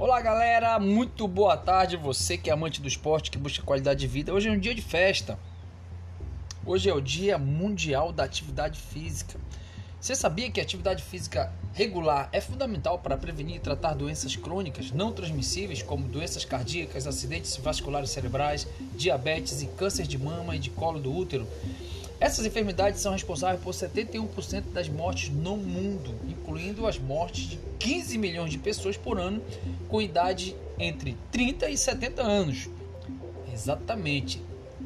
Olá galera, muito boa tarde. Você que é amante do esporte, que busca qualidade de vida. Hoje é um dia de festa. Hoje é o Dia Mundial da Atividade Física. Você sabia que a atividade física regular é fundamental para prevenir e tratar doenças crônicas não transmissíveis, como doenças cardíacas, acidentes vasculares cerebrais, diabetes e câncer de mama e de colo do útero? Essas enfermidades são responsáveis por 71% das mortes no mundo, incluindo as mortes de 15 milhões de pessoas por ano com idade entre 30 e 70 anos. Exatamente,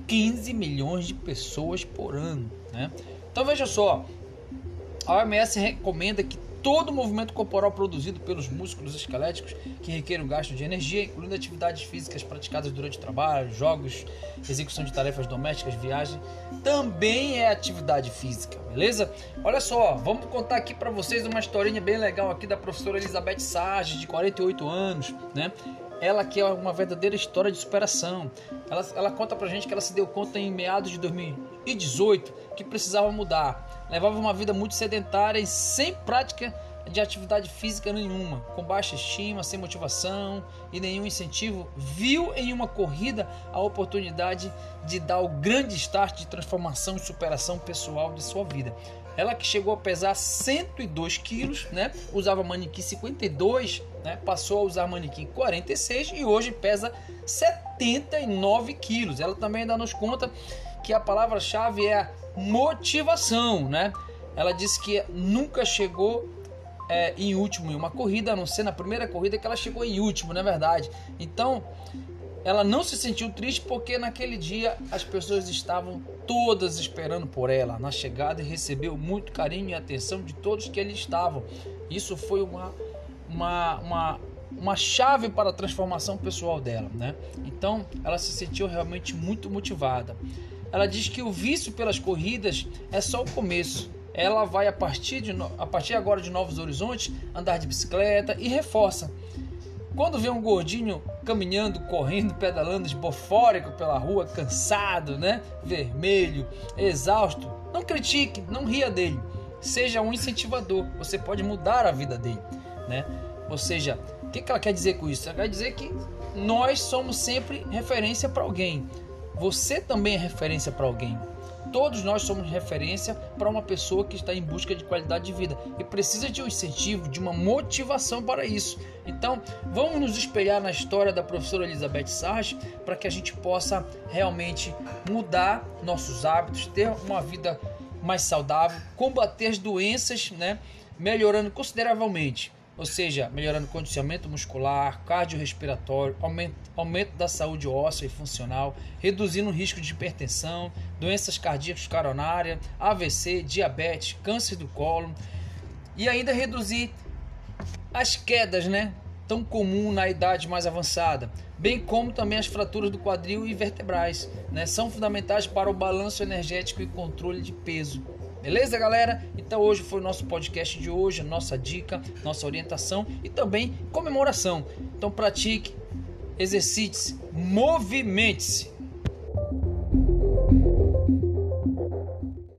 15 milhões de pessoas por ano. Né? Então veja só, a OMS recomenda que todo movimento corporal produzido pelos músculos esqueléticos que requerem um gasto de energia, incluindo atividades físicas praticadas durante o trabalho, jogos, execução de tarefas domésticas, viagem, também é atividade física, beleza? Olha só, vamos contar aqui para vocês uma historinha bem legal aqui da professora Elizabeth Sage, de 48 anos, né? Ela que é uma verdadeira história de superação. Ela, ela conta pra gente que ela se deu conta em meados de 2018 que precisava mudar. Levava uma vida muito sedentária e sem prática de atividade física nenhuma, com baixa estima, sem motivação e nenhum incentivo, viu em uma corrida a oportunidade de dar o grande start de transformação e superação pessoal de sua vida. Ela que chegou a pesar 102 quilos, né? Usava manequim 52, né? Passou a usar manequim 46 e hoje pesa 79 quilos. Ela também ainda nos conta que a palavra-chave é motivação, né? Ela disse que nunca chegou é, em último em uma corrida, a não ser na primeira corrida que ela chegou em último, não é verdade? Então, ela não se sentiu triste porque naquele dia as pessoas estavam todas esperando por ela na chegada e recebeu muito carinho e atenção de todos que ali estavam. Isso foi uma, uma, uma, uma chave para a transformação pessoal dela, né? Então ela se sentiu realmente muito motivada. Ela diz que o vício pelas corridas é só o começo. Ela vai a partir, de, a partir agora de Novos Horizontes andar de bicicleta e reforça quando vê um gordinho caminhando, correndo, pedalando, esbofórico pela rua, cansado, né? Vermelho, exausto, não critique, não ria dele. Seja um incentivador. Você pode mudar a vida dele, né? Ou seja, o que ela quer dizer com isso? Ela quer dizer que nós somos sempre referência para alguém. Você também é referência para alguém. Todos nós somos referência para uma pessoa que está em busca de qualidade de vida e precisa de um incentivo, de uma motivação para isso. Então, vamos nos espelhar na história da professora Elizabeth Sarge para que a gente possa realmente mudar nossos hábitos, ter uma vida mais saudável, combater as doenças, né, melhorando consideravelmente ou seja, melhorando o condicionamento muscular, cardiorrespiratório, aumento, aumento da saúde óssea e funcional, reduzindo o risco de hipertensão, doenças cardíacas coronárias, AVC, diabetes, câncer do colo e ainda reduzir as quedas, né? Tão comum na idade mais avançada, bem como também as fraturas do quadril e vertebrais, né? São fundamentais para o balanço energético e controle de peso. Beleza, galera? Então hoje foi o nosso podcast de hoje, nossa dica, nossa orientação e também comemoração. Então pratique, exercite-se, movimente-se.